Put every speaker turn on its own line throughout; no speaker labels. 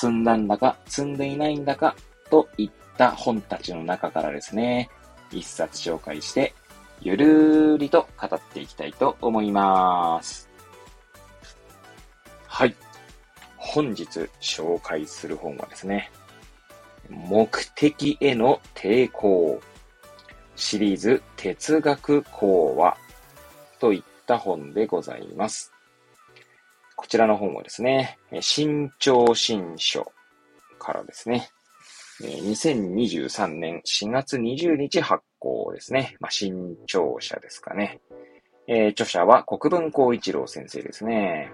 積んだんだか、積んでいないんだか、といった本たちの中からですね、一冊紹介して、ゆるーりと語っていきたいと思います。はい。本日紹介する本はですね、目的への抵抗シリーズ哲学講話といった本でございます。こちらの本はですね、新潮新書からですね、2023年4月20日発行ですね。まあ、新潮社ですかね。えー、著者は国分光一郎先生ですね。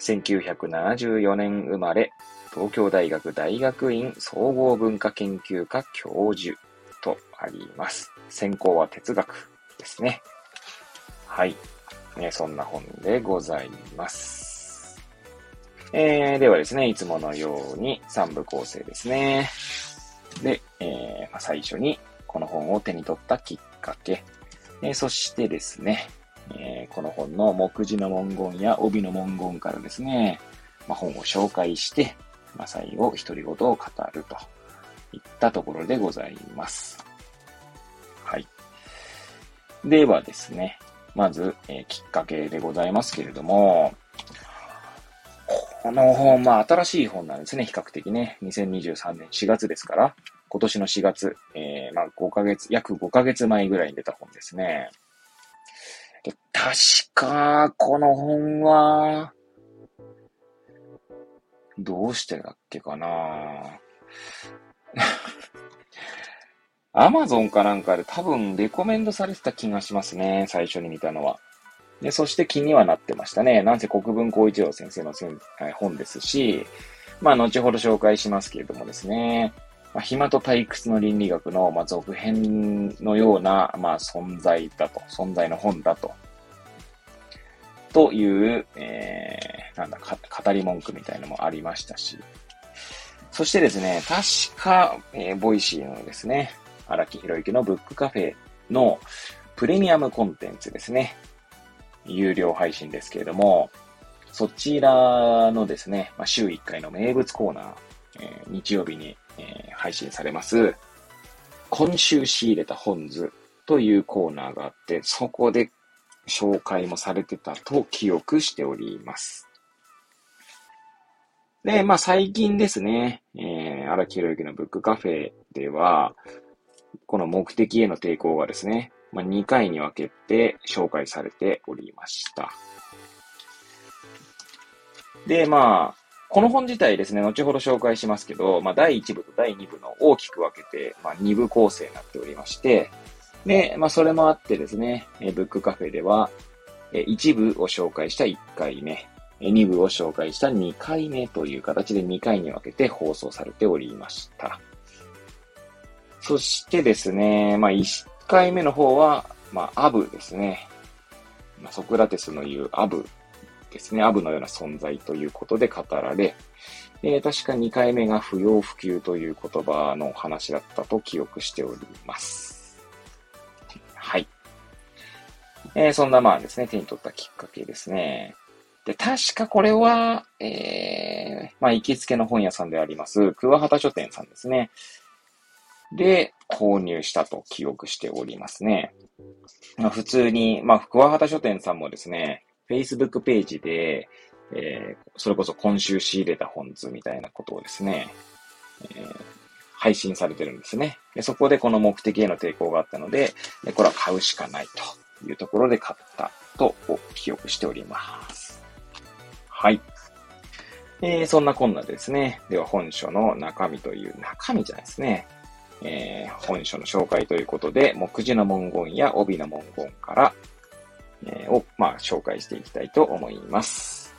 1974年生まれ、東京大学大学院総合文化研究科教授とあります。専攻は哲学ですね。はい。えー、そんな本でございます。えー、ではですね、いつものように3部構成ですね。で、えー、まあ、最初にこの本を手に取ったきっかけ、えー、そしてですね、えー、この本の目次の文言や帯の文言からですね、まあ、本を紹介して、まあ、最後、独り言を語るといったところでございます。はい。ではですね、まず、えー、きっかけでございますけれども、この本、まあ新しい本なんですね、比較的ね。2023年4月ですから、今年の4月、えー、まあ5ヶ月、約5ヶ月前ぐらいに出た本ですね。で確か、この本は、どうしてだっけかな アマゾンかなんかで多分レコメンドされてた気がしますね。最初に見たのは。で、そして気にはなってましたね。なんせ国分光一郎先生の本ですし、まあ、後ほど紹介しますけれどもですね。まあ、暇と退屈の倫理学の、まあ、続編のような、まあ、存在だと。存在の本だと。という、えー、なんだ、語り文句みたいなのもありましたし。そしてですね、確か、えー、 Voicy のですね、荒木博行のブックカフェのプレミアムコンテンツですね。有料配信ですけれども、そちらのですね、まあ、週1回の名物コーナー、えー、日曜日に、えー、配信されます、今週仕入れた本図というコーナーがあって、そこで紹介もされてたと記憶しております。で、まあ最近ですね、えー、荒木博之のブックカフェでは、この目的への抵抗がですね、まあ、2回に分けて紹介されておりました。で、まあ、この本自体ですね、後ほど紹介しますけど、まあ、第1部と第2部の大きく分けて、まあ、2部構成になっておりまして、で、まあ、それもあってですね、ブックカフェでは、1部を紹介した1回目、2部を紹介した2回目という形で2回に分けて放送されておりました。そしてですね、まあ、1回目の方は、まあ、アブですね。まあ、ソクラテスの言うアブですね。アブのような存在ということで語られ、えー、確か2回目が不要不急という言葉の話だったと記憶しております。はい。えー、そんなまあですね、手に取ったきっかけですね。で、確かこれは、えー、まあ、行きつけの本屋さんであります、桑畑書店さんですね。で、購入したと記憶しておりますね。まあ、普通に、まあ、桑畑書店さんもですね、Facebook ページで、えー、それこそ今週仕入れた本図みたいなことをですね、えー、配信されてるんですねで。そこでこの目的への抵抗があったので、でこれは買うしかないというところで買ったと記憶しております。はい。えー、そんなこんなですね。では本書の中身という、中身じゃないですね。えー、本書の紹介ということで、目次の文言や帯の文言から、えー、を、まあ、紹介していきたいと思います。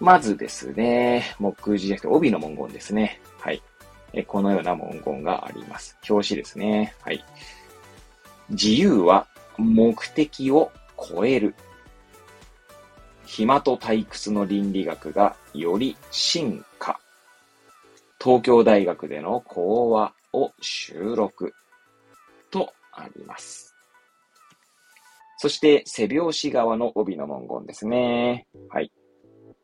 まずですね、目次じゃなくて帯の文言ですね。はい。えこのような文言があります。表紙ですね。はい。自由は目的を超える。暇と退屈の倫理学がより進化。東京大学での講話を収録。とあります。そして、背拍子側の帯の文言ですね。はい。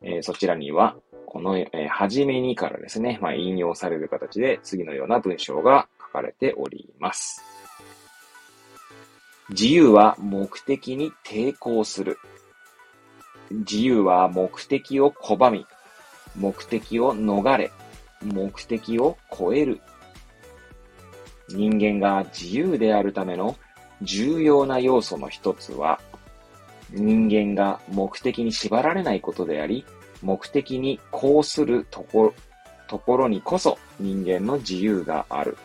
えー、そちらには、この、えー、はじめにからですね、まあ、引用される形で次のような文章が書かれております。自由は目的に抵抗する。自由は目的を拒み、目的を逃れ、目的を超える。人間が自由であるための重要な要素の一つは、人間が目的に縛られないことであり、目的にこうするところ、ところにこそ人間の自由がある。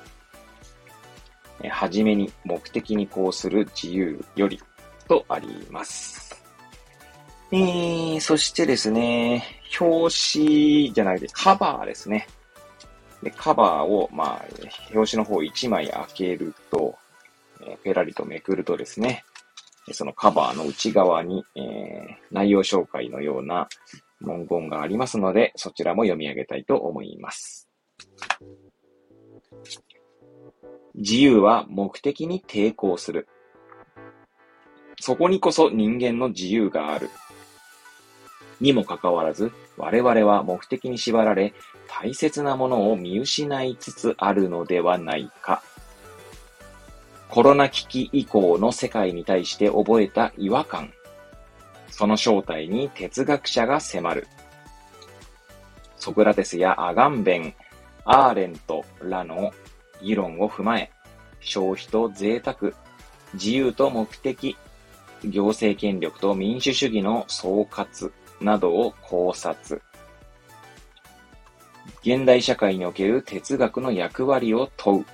はじめに目的にこうする自由よりとあります。えー、そしてですね、表紙じゃないです。カバーですね。で、カバーを、まあ、表紙の方1枚開けると、え、ペラリとめくるとですね、そのカバーの内側に、えー、内容紹介のような文言がありますので、そちらも読み上げたいと思います。自由は目的に抵抗する。そこにこそ人間の自由がある。にもかかわらず、我々は目的に縛られ、大切なものを見失いつつあるのではないか。コロナ危機以降の世界に対して覚えた違和感。その正体に哲学者が迫る。ソクラテスやアガンベン、アーレントらの議論を踏まえ、消費と贅沢、自由と目的、行政権力と民主主義の総括などを考察。現代社会における哲学の役割を問う。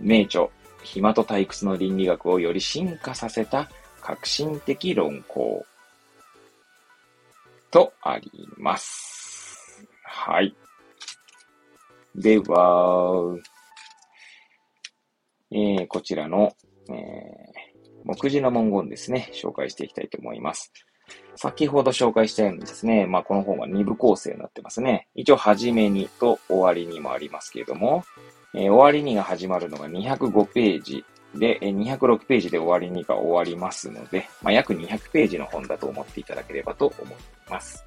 名著、暇と退屈の倫理学をより進化させた革新的論考とあります。はい。では、えー、こちらの、えー、目次の文言ですね、紹介していきたいと思います。先ほど紹介したようにですね、まあ、この本は2部構成になってますね。一応、はじめにと終わりにもありますけれども、えー、終わりにが始まるのが205ページで、え、206ページで終わりにが終わりますので、まあ、約200ページの本だと思っていただければと思います。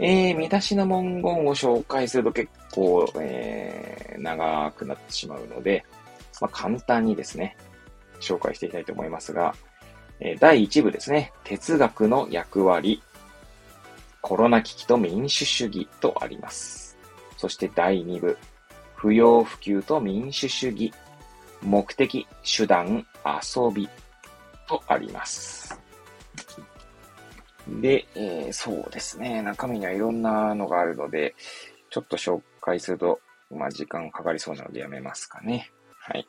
えー、見出しの文言を紹介すると結構、えー、長くなってしまうので、まあ、簡単にですね、紹介していきたいと思いますが、え、第1部ですね、哲学の役割、コロナ危機と民主主義とあります。そして第2部、不要不急と民主主義、目的、手段、遊びとあります。で、えー、そうですね、中身にはいろんなのがあるので、ちょっと紹介すると、まあ、時間かかりそうなのでやめますかね。はい。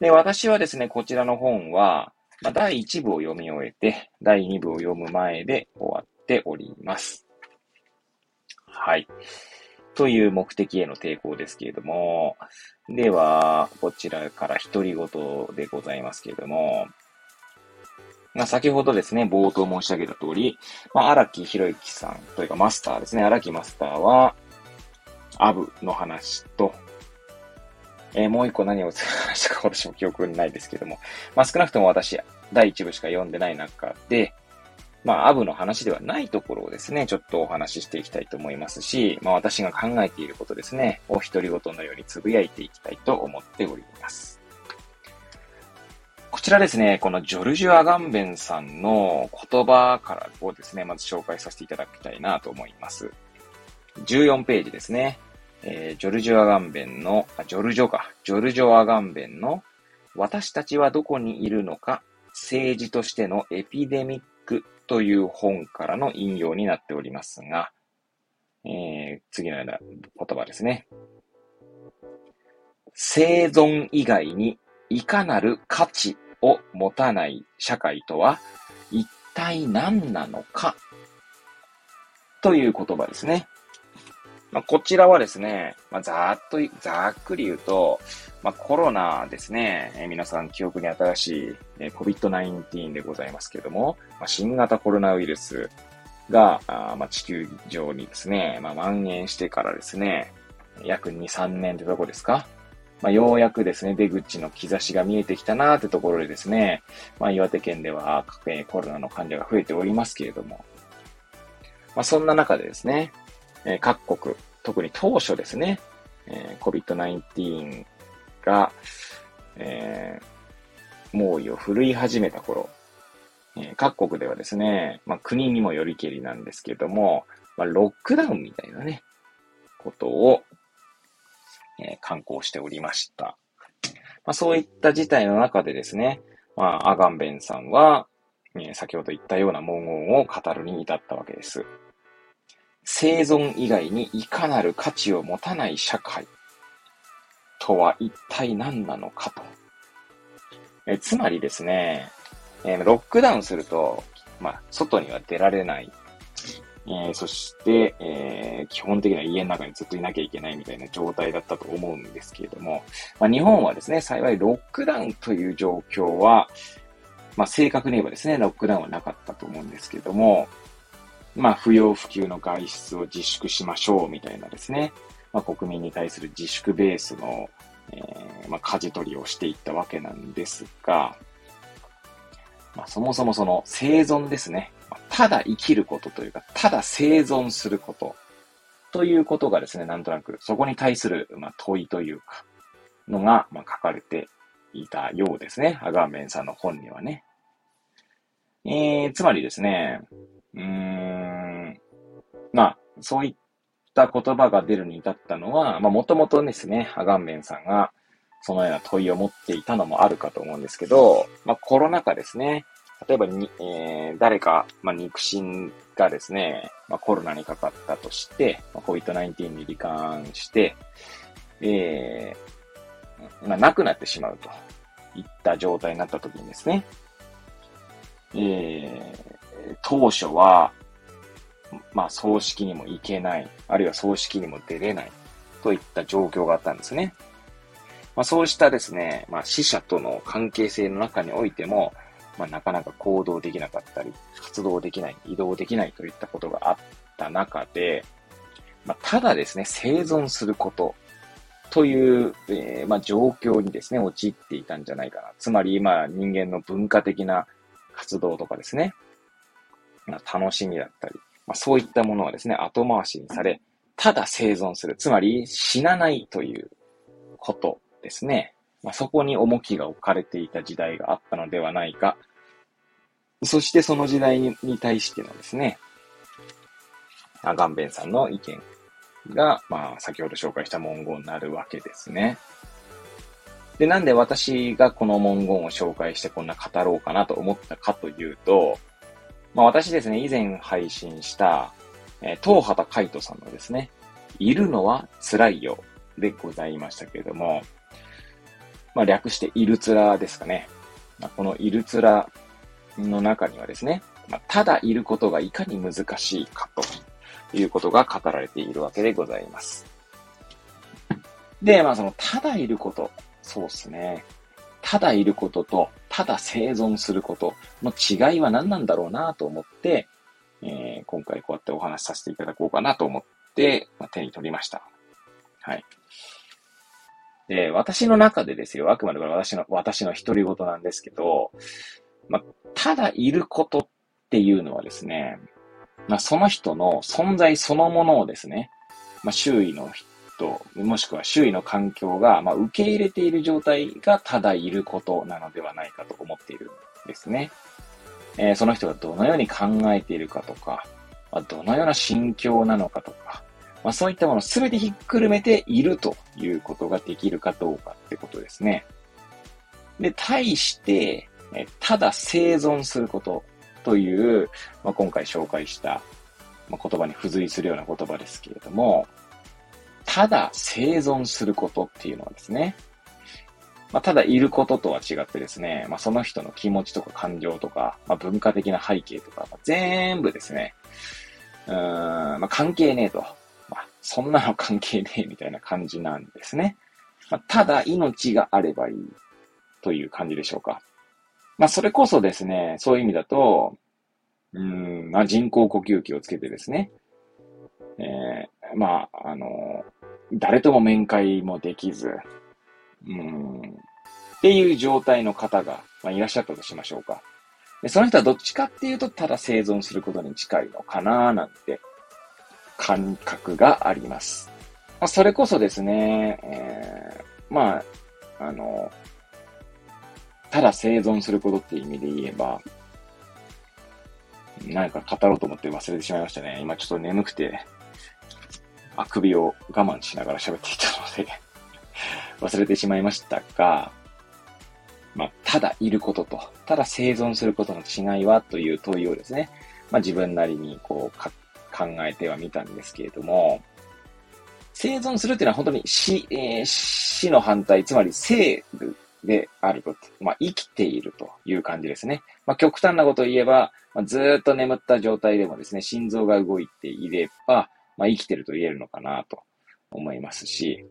で、私はですね、こちらの本は、まあ、第1部を読み終えて、第2部を読む前で終わっております。はい。という目的への抵抗ですけれども、では、こちらから独り言でございますけれども、まあ、先ほどですね、冒頭申し上げた通り、まあ、荒木博之さんというかマスターですね、荒木マスターは、アブの話と、えー、もう一個何を話したか私も記憶にないですけども、まあ、少なくとも私、第一部しか読んでない中で、まあ、アブの話ではないところをですね、ちょっとお話ししていきたいと思いますし、まあ、私が考えていることですね、お一人ごとのようにつぶやいていきたいと思っております。こちらですね、このジョルジュ・アガンベンさんの言葉からをですね、まず紹介させていただきたいなと思います。14ページですね。えー、ジョルジュ・アガンベンの、あ、ジョルジョか、ジョルジョ・アガンベンの、私たちはどこにいるのか、政治としてのエピデミックという本からの引用になっておりますが、えー、次のような言葉ですね。生存以外にいかなる価値を持たない社会とは、一体何なのか？という言葉ですね。まあ、こちらはですね、まあ、ざーっと、ざっくり言うと、まあ、コロナですね、えー、皆さん記憶に新しい、えー、COVID-19 でございますけれども、まあ、新型コロナウイルスが、あまあ、地球上にですね、まあ、蔓延してからですね、約2、3年ってとこですか。まあ、ようやくですね、出口の兆しが見えてきたなーってところでですね、まあ、岩手県では、えー、コロナの患者が増えておりますけれども、まあ、そんな中でですね、えー、各国、特に当初ですね、えー、COVID-19 が、えー、猛威を振るい始めた頃、えー、各国ではですね、まあ、国にもよりけりなんですけれども、まあ、ロックダウンみたいなね、ことを、えー、観光しておりました。まあ、そういった事態の中でですね、まあ、アガンベンさんは、え、先ほど言ったような文言を語るに至ったわけです。生存以外にいかなる価値を持たない社会とは一体何なのかと。えつまりですね、え、ロックダウンすると、まあ、外には出られないえー、そして、えー、基本的には家の中にずっといなきゃいけないみたいな状態だったと思うんですけれども、まあ、日本はですね、幸いロックダウンという状況は、まあ、正確に言えばですね、ロックダウンはなかったと思うんですけれども、まあ、不要不急の外出を自粛しましょうみたいなですね、まあ、国民に対する自粛ベースの、えー、まあ、舵取りをしていったわけなんですが、まあ、そもそもその生存ですね。ただ生きることというか、ただ生存することということがですね、なんとなくそこに対する、まあ、問いというか、のが、まあ、書かれていたようですね。アガーメンさんの本にはね。えー、つまりですね、うーん、まあ、そういった言葉が出るに至ったのは、まあ、もともとですね、アガンメンさんが、そのような問いを持っていたのもあるかと思うんですけど、まあ、コロナ禍ですね。例えばに、えー、誰か、まあ、肉親がですね、まあ、コロナにかかったとして、まあ、COVID-19 に罹患して、えー、まあ、亡くなってしまうといった状態になった時にですね、えー、当初は、まあ、葬式にも行けない、あるいは葬式にも出れないといった状況があったんですね。まあ、そうしたですね、まあ、死者との関係性の中においても、まあ、なかなか行動できなかったり、活動できない、移動できないといったことがあった中で、まあ、ただですね、生存することという、えー、まあ、状況にですね、陥っていたんじゃないかな。つまり、まあ、人間の文化的な活動とかですね、まあ、楽しみだったり、まあ、そういったものはですね、後回しにされ、ただ生存する。つまり、死なないということですね。まあ、そこに重きが置かれていた時代があったのではないか。そしてその時代に対してのですね、アガンベンさんの意見が、まあ、先ほど紹介した文言になるわけですね。で、なんで私がこの文言を紹介してこんな語ろうかなと思ったかというと、まあ私ですね、以前配信した、えー、東畑海人さんのですね、いるのは辛いよでございましたけれども、まあ、略してイルツラですかね。まあ、このイルツラの中にはですね、まあ、ただいることがいかに難しいかということが語られているわけでございます。で、まあその、ただいること、そうですね。ただいることと、ただ生存することの違いは何なんだろうなと思って、えー、今回こうやってお話しさせていただこうかなと思って、まあ、手に取りました。はい。で、私の中でですよ、あくまでこれ私の、私の独り言なんですけど、まあ、ただいることっていうのはですね、まあ、その人の存在そのものをですね、まあ、周囲の人、もしくは周囲の環境が、まあ、受け入れている状態がただいることなのではないかと思っているんですね。えー、その人がどのように考えているかとか、まあ、どのような心境なのかとか、まあ、そういったものすべてひっくるめているということができるかどうかってことですね。で、対して、えただ生存することという、まあ、今回紹介した、まあ、言葉に付随するような言葉ですけれども、ただ生存することっていうのはですね、まあ、ただいることとは違ってですね、まあ、その人の気持ちとか感情とか、まあ、文化的な背景とかま、全部ですね、うーん、まあ、関係ねえと。まあ、そんなの関係ねえみたいな感じなんですね。まあ、ただ命があればいいという感じでしょうか。まあ、それこそですね、そういう意味だと、うん、まあ、人工呼吸器をつけてですね、えー、まあ、あの、誰とも面会もできず、うん、っていう状態の方が、まあ、いらっしゃったとしましょうか。でその人はどっちかっていうと、ただ生存することに近いのかななんて感覚があります。まあ、それこそですね、えー、まあ、あの、ただ生存することっていう意味で言えば、何か語ろうと思って忘れてしまいましたね。今ちょっと眠くて、あくびを我慢しながら喋っていたので 忘れてしまいましたが、まあ、ただいることと、ただ生存することの違いはという問いをですね、まあ自分なりにこう考えてはみたんですけれども、生存するっていうのは本当に死、えー、死の反対、つまり生であること。まあ、生きているという感じですね。まあ、極端なことを言えば、まあ、ずっと眠った状態でもですね、心臓が動いていれば、まあ、生きてると言えるのかなと思いますし、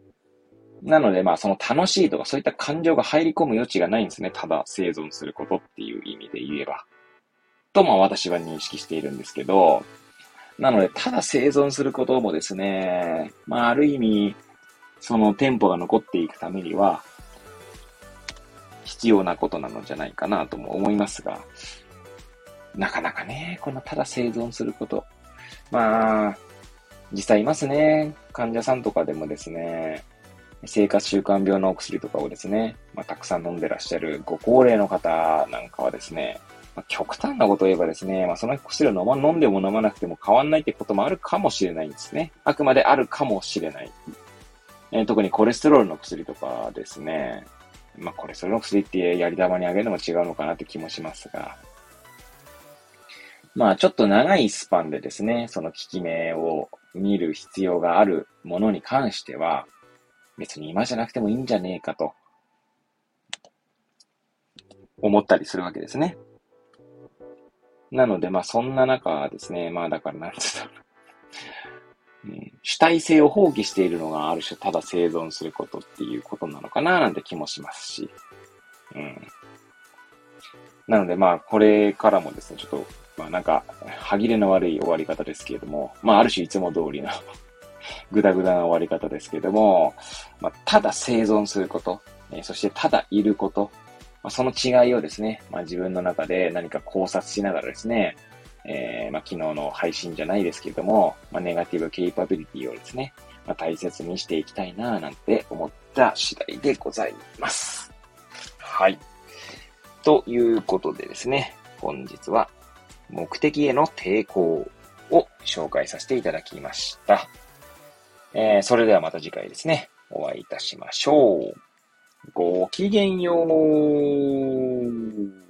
なので、まあ、その楽しいとかそういった感情が入り込む余地がないんですね。ただ生存することっていう意味で言えば。と、まあ、私は認識しているんですけど、なので、ただ生存することもですね、まあ、ある意味、そのテンポが残っていくためには、必要なことなのじゃないかなとも思いますが、なかなかね、このただ生存すること。まあ、実際いますね。患者さんとかでもですね、生活習慣病のお薬とかをですね、まあ、たくさん飲んでらっしゃるご高齢の方なんかはですね、まあ、極端なことを言えばですね、まあ、その薬を飲,、ま、飲んでも飲まなくても変わんないってこともあるかもしれないんですね。あくまであるかもしれない。えー、特にコレステロールの薬とかですね、まあ、コレステロールの薬ってやり玉にあげるのも違うのかなって気もしますが、まあ、ちょっと長いスパンでですね、その効き目を見る必要があるものに関しては、別に今じゃなくてもいいんじゃねえかと、思ったりするわけですね。なので、まあそんな中ですね、まあだからなんつったうん、主体性を放棄しているのがある種ただ生存することっていうことなのかななんて気もしますし。うん。なのでまあこれからもですね、ちょっと、まあなんか、歯切れの悪い終わり方ですけれども、まあある種いつも通りのぐだぐだな終わり方ですけれども、まあ、ただ生存すること、え、そしてただいること、まあ、その違いをですね、まあ、自分の中で何か考察しながらですね、えー、まあ、昨日の配信じゃないですけれども、まあ、ネガティブケイパビリティをですね、まあ、大切にしていきたいなぁなんて思った次第でございます。はい。ということでですね、本日は目的への抵抗を紹介させていただきました。えー、それではまた次回ですね、お会いいたしましょう。ごきげんよう。